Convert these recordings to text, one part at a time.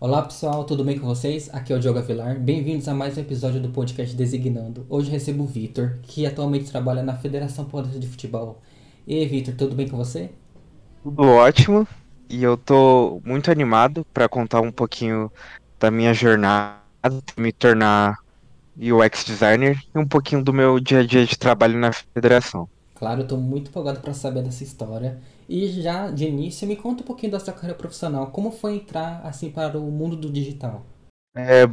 Olá pessoal, tudo bem com vocês? Aqui é o Diogo Avilar. Bem-vindos a mais um episódio do podcast Designando. Hoje recebo o Vitor, que atualmente trabalha na Federação Paulista de Futebol. E aí, Vitor, tudo bem com você? Tudo ótimo. E eu tô muito animado para contar um pouquinho da minha jornada, me tornar UX designer e um pouquinho do meu dia a dia de trabalho na federação. Claro, eu tô muito empolgado para saber dessa história. E já de início, me conta um pouquinho da sua carreira profissional. Como foi entrar assim para o mundo do digital? É,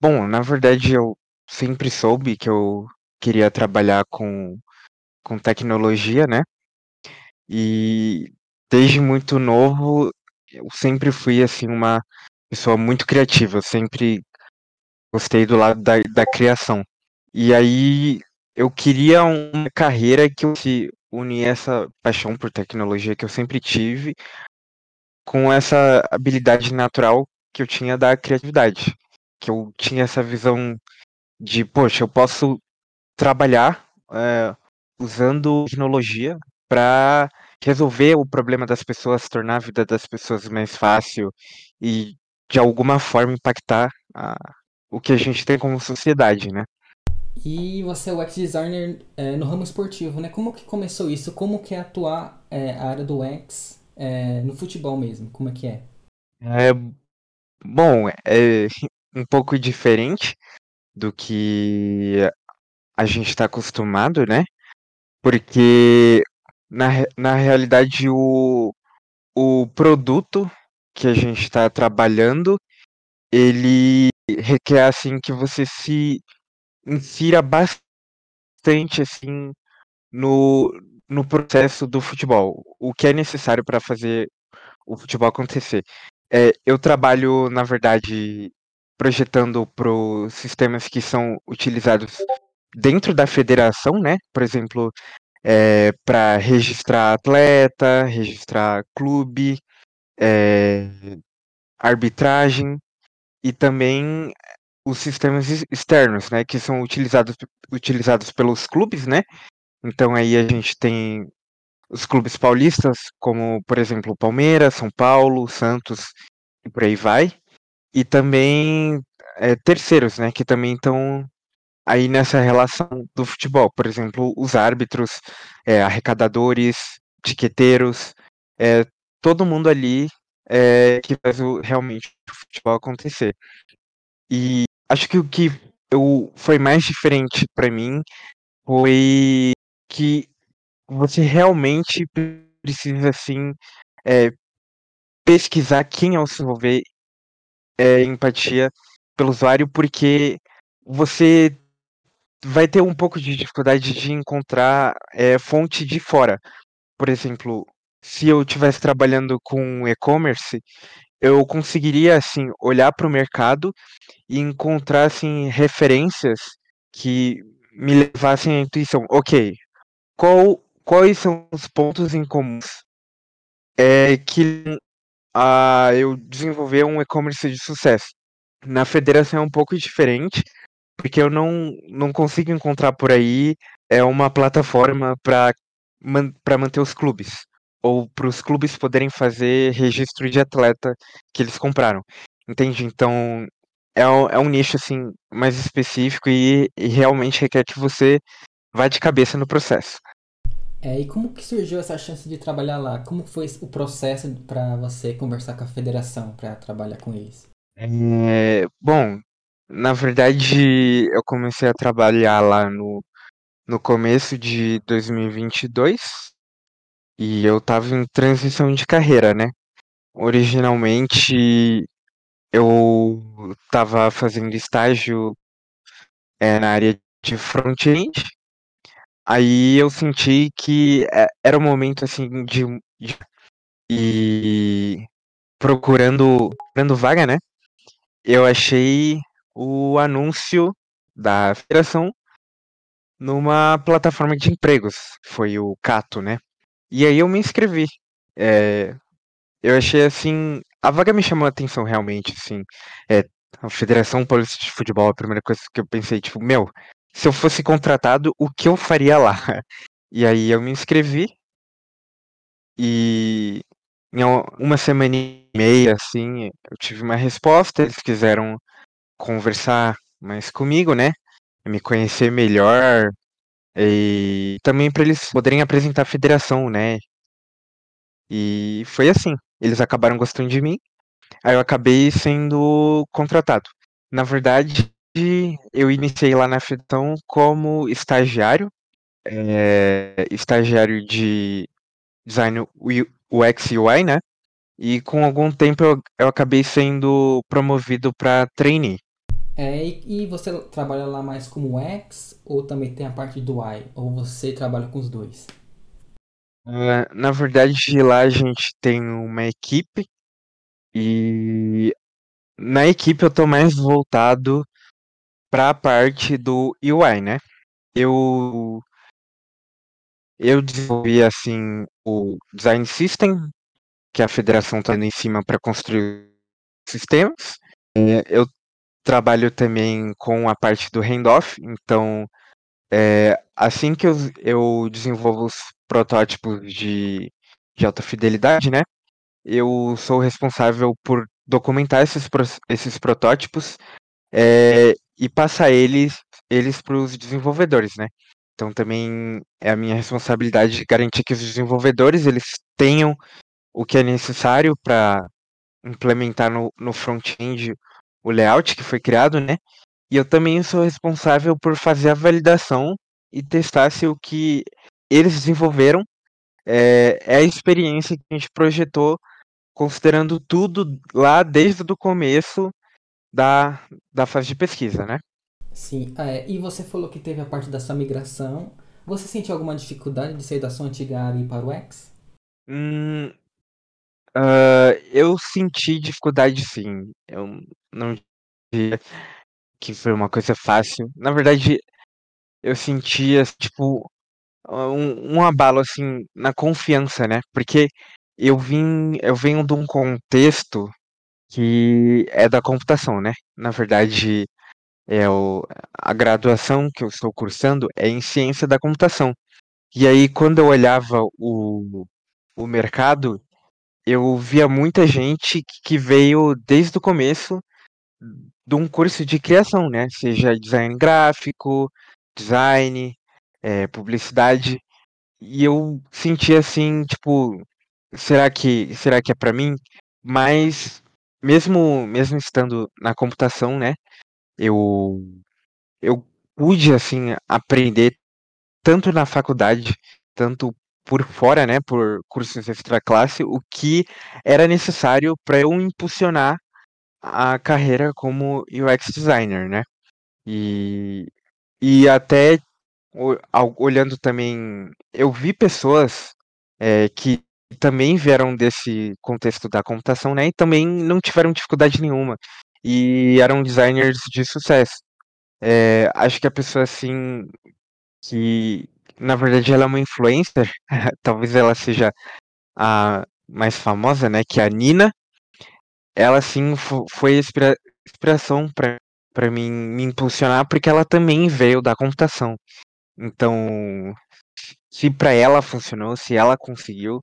bom, na verdade eu sempre soube que eu queria trabalhar com, com tecnologia, né? E desde muito novo eu sempre fui assim uma pessoa muito criativa, eu sempre gostei do lado da, da criação. E aí eu queria uma carreira que eu se unir essa paixão por tecnologia que eu sempre tive com essa habilidade natural que eu tinha da criatividade, que eu tinha essa visão de, poxa, eu posso trabalhar é, usando tecnologia para resolver o problema das pessoas, tornar a vida das pessoas mais fácil e de alguma forma impactar a, o que a gente tem como sociedade, né? E você é UX designer é, no ramo esportivo, né? Como que começou isso? Como que é atuar é, a área do UX é, no futebol mesmo? Como é que é? É bom, é um pouco diferente do que a gente está acostumado, né? Porque na, na realidade o, o produto que a gente está trabalhando ele requer assim que você se insira bastante assim no, no processo do futebol, o que é necessário para fazer o futebol acontecer. É, eu trabalho, na verdade, projetando para os sistemas que são utilizados dentro da federação, né? Por exemplo, é, para registrar atleta, registrar clube, é, arbitragem e também os sistemas externos, né, que são utilizados, utilizados pelos clubes, né? Então aí a gente tem os clubes paulistas, como por exemplo Palmeiras, São Paulo, Santos e por aí vai. E também é, terceiros, né, que também estão aí nessa relação do futebol. Por exemplo, os árbitros, é, arrecadadores, tiqueteiros, é, todo mundo ali é, que faz o, realmente o futebol acontecer. E acho que o que eu, foi mais diferente para mim foi que você realmente precisa assim é, pesquisar quem é o seu envolver é, empatia pelo usuário porque você vai ter um pouco de dificuldade de encontrar é, fonte de fora. Por exemplo, se eu estivesse trabalhando com e-commerce, eu conseguiria assim olhar para o mercado e encontrar assim referências que me levassem à intuição. Ok, qual, quais são os pontos em comuns é, que a eu desenvolver um e-commerce de sucesso? Na federação é um pouco diferente, porque eu não, não consigo encontrar por aí é uma plataforma para man, manter os clubes ou para os clubes poderem fazer registro de atleta que eles compraram. Entende? Então é um, é um nicho assim mais específico e, e realmente requer que você vá de cabeça no processo. É, e como que surgiu essa chance de trabalhar lá? Como foi o processo para você conversar com a federação para trabalhar com eles? É, bom, na verdade eu comecei a trabalhar lá no, no começo de 2022 e eu estava em transição de carreira, né? Originalmente eu estava fazendo estágio é, na área de front-end, aí eu senti que é, era um momento assim de, de e procurando, procurando vaga, né? Eu achei o anúncio da federação numa plataforma de empregos, foi o Cato, né? E aí eu me inscrevi. É, eu achei assim, a vaga me chamou a atenção realmente, assim. É, a Federação Paulista de Futebol, a primeira coisa que eu pensei, tipo, meu, se eu fosse contratado, o que eu faria lá? E aí eu me inscrevi e em uma semana e meia, assim, eu tive uma resposta, eles quiseram conversar mais comigo, né? Me conhecer melhor e também para eles poderem apresentar a federação, né? E foi assim, eles acabaram gostando de mim, aí eu acabei sendo contratado. Na verdade, eu iniciei lá na Federação como estagiário, é, estagiário de design UX e UI, né? E com algum tempo eu, eu acabei sendo promovido para trainee. É, e, e, você trabalha lá mais como UX ou também tem a parte do UI? Ou você trabalha com os dois? Uh, na verdade, lá a gente tem uma equipe e na equipe eu tô mais voltado para a parte do UI, né? Eu eu desenvolvi assim o design system que a federação está indo em cima para construir sistemas. É, eu trabalho também com a parte do handoff, então é, assim que eu, eu desenvolvo os protótipos de, de alta fidelidade, né? Eu sou responsável por documentar esses, esses protótipos é, e passar eles eles para os desenvolvedores, né? Então também é a minha responsabilidade garantir que os desenvolvedores eles tenham o que é necessário para implementar no, no front-end o layout que foi criado, né? E eu também sou responsável por fazer a validação e testar se o que eles desenvolveram é, é a experiência que a gente projetou, considerando tudo lá desde o começo da, da fase de pesquisa, né? Sim, é, e você falou que teve a parte da sua migração. Você sentiu alguma dificuldade de sair da sua antiga área e ir para o X? Hum, uh, eu senti dificuldade sim. Eu não diria que foi uma coisa fácil. Na verdade, eu sentia, tipo, um, um abalo, assim, na confiança, né? Porque eu vim, eu venho de um contexto que é da computação, né? Na verdade, é o, a graduação que eu estou cursando é em ciência da computação. E aí, quando eu olhava o, o mercado, eu via muita gente que veio desde o começo de um curso de criação, né? Seja design gráfico, design, é, publicidade. E eu senti assim, tipo, será que será que é para mim? Mas mesmo mesmo estando na computação, né? Eu eu pude assim aprender tanto na faculdade, tanto por fora, né, por cursos extra classe, o que era necessário para eu impulsionar a carreira como UX designer, né? E, e até olhando também, eu vi pessoas é, que também vieram desse contexto da computação, né? E também não tiveram dificuldade nenhuma. E eram designers de sucesso. É, acho que a pessoa assim que na verdade ela é uma influencer, talvez ela seja a mais famosa, né? Que é a Nina ela sim foi inspira inspiração para para mim me impulsionar, porque ela também veio da computação. Então, se para ela funcionou, se ela conseguiu,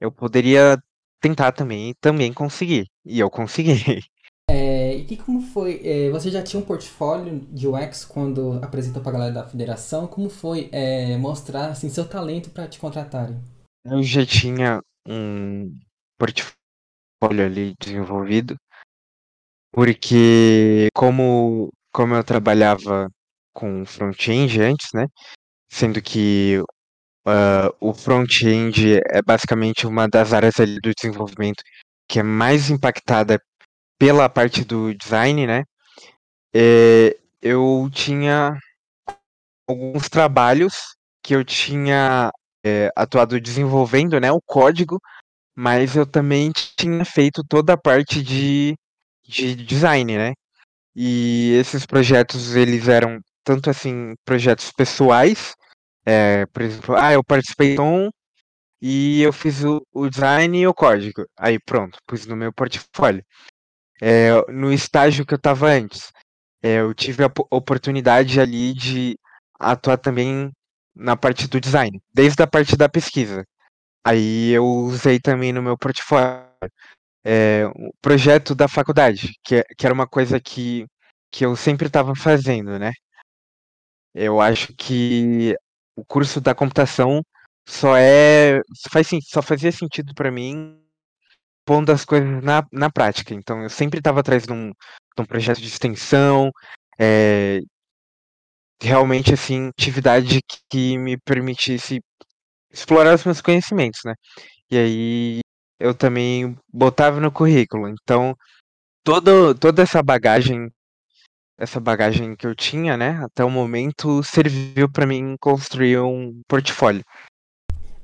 eu poderia tentar também e também conseguir. E eu consegui. É, e como foi? É, você já tinha um portfólio de UX quando apresentou para a galera da federação? Como foi é, mostrar assim, seu talento para te contratarem? Eu já tinha um portfólio portfólio ali desenvolvido, porque como, como eu trabalhava com front-end antes, né? Sendo que uh, o front-end é basicamente uma das áreas ali do desenvolvimento que é mais impactada pela parte do design, né? É, eu tinha alguns trabalhos que eu tinha é, atuado desenvolvendo, né, o código mas eu também tinha feito toda a parte de, de design, né? E esses projetos, eles eram tanto assim, projetos pessoais, é, por exemplo, ah, eu participei de um e eu fiz o, o design e o código. Aí pronto, pus no meu portfólio. É, no estágio que eu estava antes, é, eu tive a oportunidade ali de atuar também na parte do design, desde a parte da pesquisa aí eu usei também no meu portfólio. É, o projeto da faculdade, que, é, que era uma coisa que, que eu sempre estava fazendo, né? Eu acho que o curso da computação só é faz só fazia sentido para mim pondo as coisas na, na prática. Então eu sempre estava atrás de um, de um projeto de extensão, é, realmente assim atividade que me permitisse explorar os meus conhecimentos, né? E aí eu também botava no currículo. Então todo, toda essa bagagem essa bagagem que eu tinha, né, até o momento serviu para mim construir um portfólio.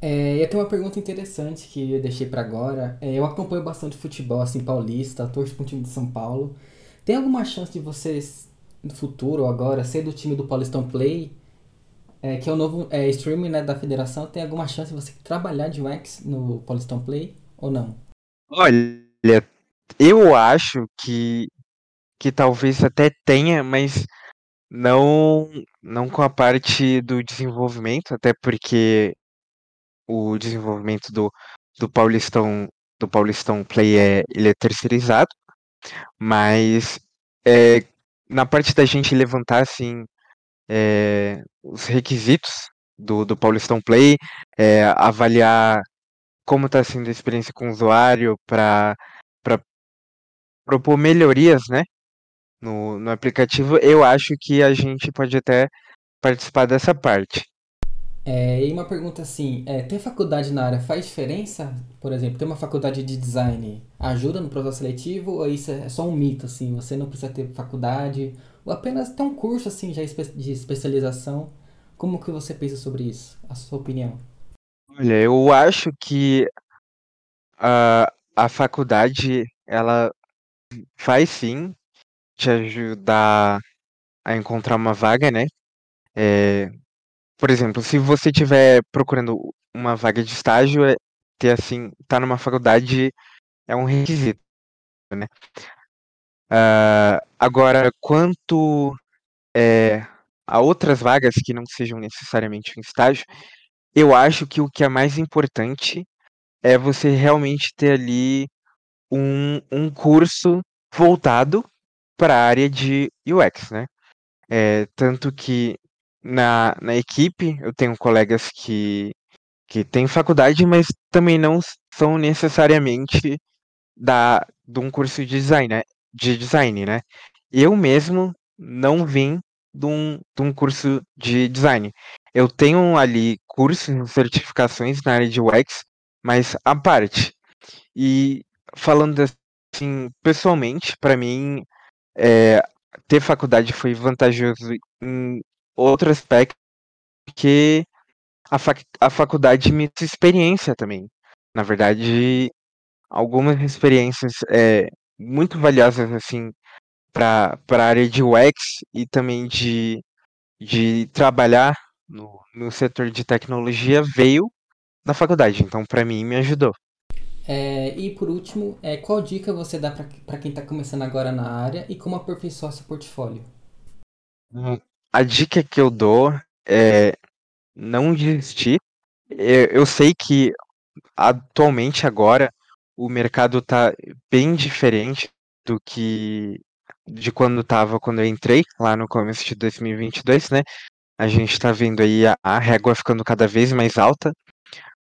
É, eu tenho uma pergunta interessante que eu deixei para agora. É, eu acompanho bastante futebol, assim, paulista, torço para o time de São Paulo. Tem alguma chance de vocês, no futuro ou agora, ser do time do Paulistão Play, é, que é o novo é, streaming né, da federação? Tem alguma chance de você trabalhar de UX no Paulistão Play ou não? Olha, eu acho que que talvez até tenha, mas não não com a parte do desenvolvimento, até porque o desenvolvimento do, do Paulistão do Paulistão Play é ele é terceirizado, mas é, na parte da gente levantar assim é, os requisitos do, do Paulistão Play, é, avaliar como está sendo a experiência com o usuário para propor melhorias, né, no, no aplicativo, eu acho que a gente pode até participar dessa parte. É, e uma pergunta assim, é, ter faculdade na área faz diferença? Por exemplo, ter uma faculdade de design ajuda no processo seletivo ou isso é só um mito, assim, você não precisa ter faculdade ou apenas ter um curso assim já de especialização? Como que você pensa sobre isso? A sua opinião? Olha, eu acho que a, a faculdade, ela faz sim te ajudar a encontrar uma vaga, né? É, por exemplo, se você estiver procurando uma vaga de estágio, é, ter assim, tá numa faculdade é um requisito, né? Uh, agora, quanto é, a outras vagas que não sejam necessariamente um estágio, eu acho que o que é mais importante é você realmente ter ali um, um curso voltado para a área de UX, né? É, tanto que na, na equipe eu tenho colegas que, que têm faculdade, mas também não são necessariamente da, de um curso de design, né? De design, né? Eu mesmo não vim de um, de um curso de design. Eu tenho ali cursos, certificações na área de UX, mas à parte. E falando assim, pessoalmente, para mim, é, ter faculdade foi vantajoso em outro aspecto, porque a, fac a faculdade me deu experiência também. Na verdade, algumas experiências é, muito valiosas assim para a área de UX e também de, de trabalhar no, no setor de tecnologia veio na faculdade. Então, para mim, me ajudou. É, e por último, é, qual dica você dá para quem está começando agora na área e como aperfeiçoar seu portfólio? A dica que eu dou é não desistir. Eu, eu sei que atualmente agora o mercado está bem diferente do que de quando estava quando eu entrei lá no começo de 2022, né? A gente está vendo aí a, a régua ficando cada vez mais alta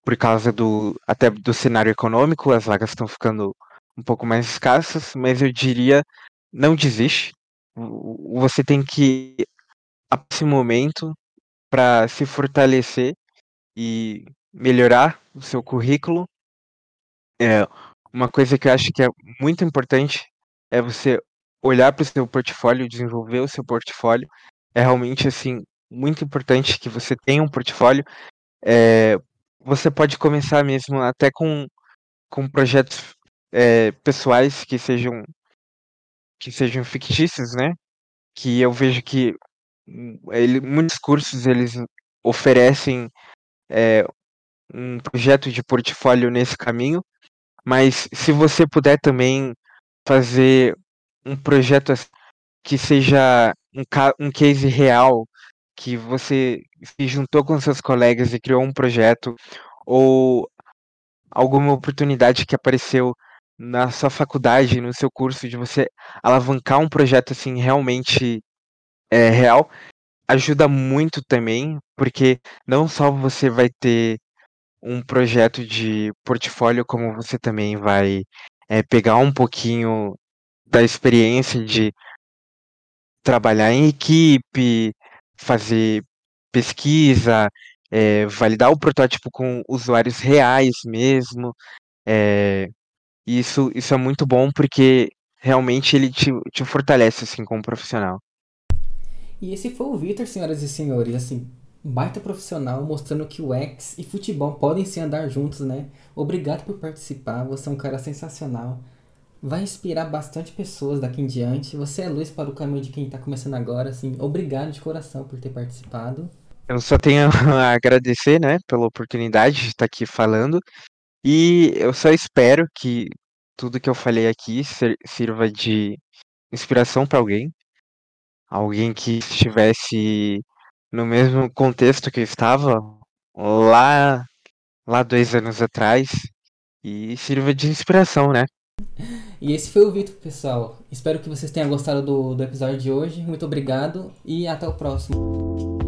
por causa do até do cenário econômico, as vagas estão ficando um pouco mais escassas, mas eu diria não desiste. Você tem que a esse momento para se fortalecer e melhorar o seu currículo. É, uma coisa que eu acho que é muito importante é você olhar para o seu portfólio, desenvolver o seu portfólio. É realmente assim muito importante que você tenha um portfólio, é, você pode começar mesmo até com, com projetos é, pessoais que sejam que sejam fictícios, né? Que eu vejo que ele, muitos cursos eles oferecem é, um projeto de portfólio nesse caminho, mas se você puder também fazer um projeto que seja um, um case real que você se juntou com seus colegas e criou um projeto, ou alguma oportunidade que apareceu na sua faculdade, no seu curso, de você alavancar um projeto assim realmente é, real, ajuda muito também, porque não só você vai ter um projeto de portfólio, como você também vai é, pegar um pouquinho da experiência de trabalhar em equipe, fazer pesquisa, é, validar o protótipo com usuários reais mesmo. É, isso, isso é muito bom porque realmente ele te, te fortalece assim como profissional. E esse foi o Vitor, senhoras e senhores, assim, baita profissional, mostrando que o X e futebol podem se andar juntos, né? Obrigado por participar, você é um cara sensacional. Vai inspirar bastante pessoas daqui em diante. Você é luz para o caminho de quem está começando agora, assim. Obrigado de coração por ter participado. Eu só tenho a agradecer, né, pela oportunidade de estar aqui falando. E eu só espero que tudo que eu falei aqui sirva de inspiração para alguém, alguém que estivesse no mesmo contexto que eu estava lá, lá dois anos atrás e sirva de inspiração, né? E esse foi o Vitor, pessoal. Espero que vocês tenham gostado do, do episódio de hoje. Muito obrigado e até o próximo.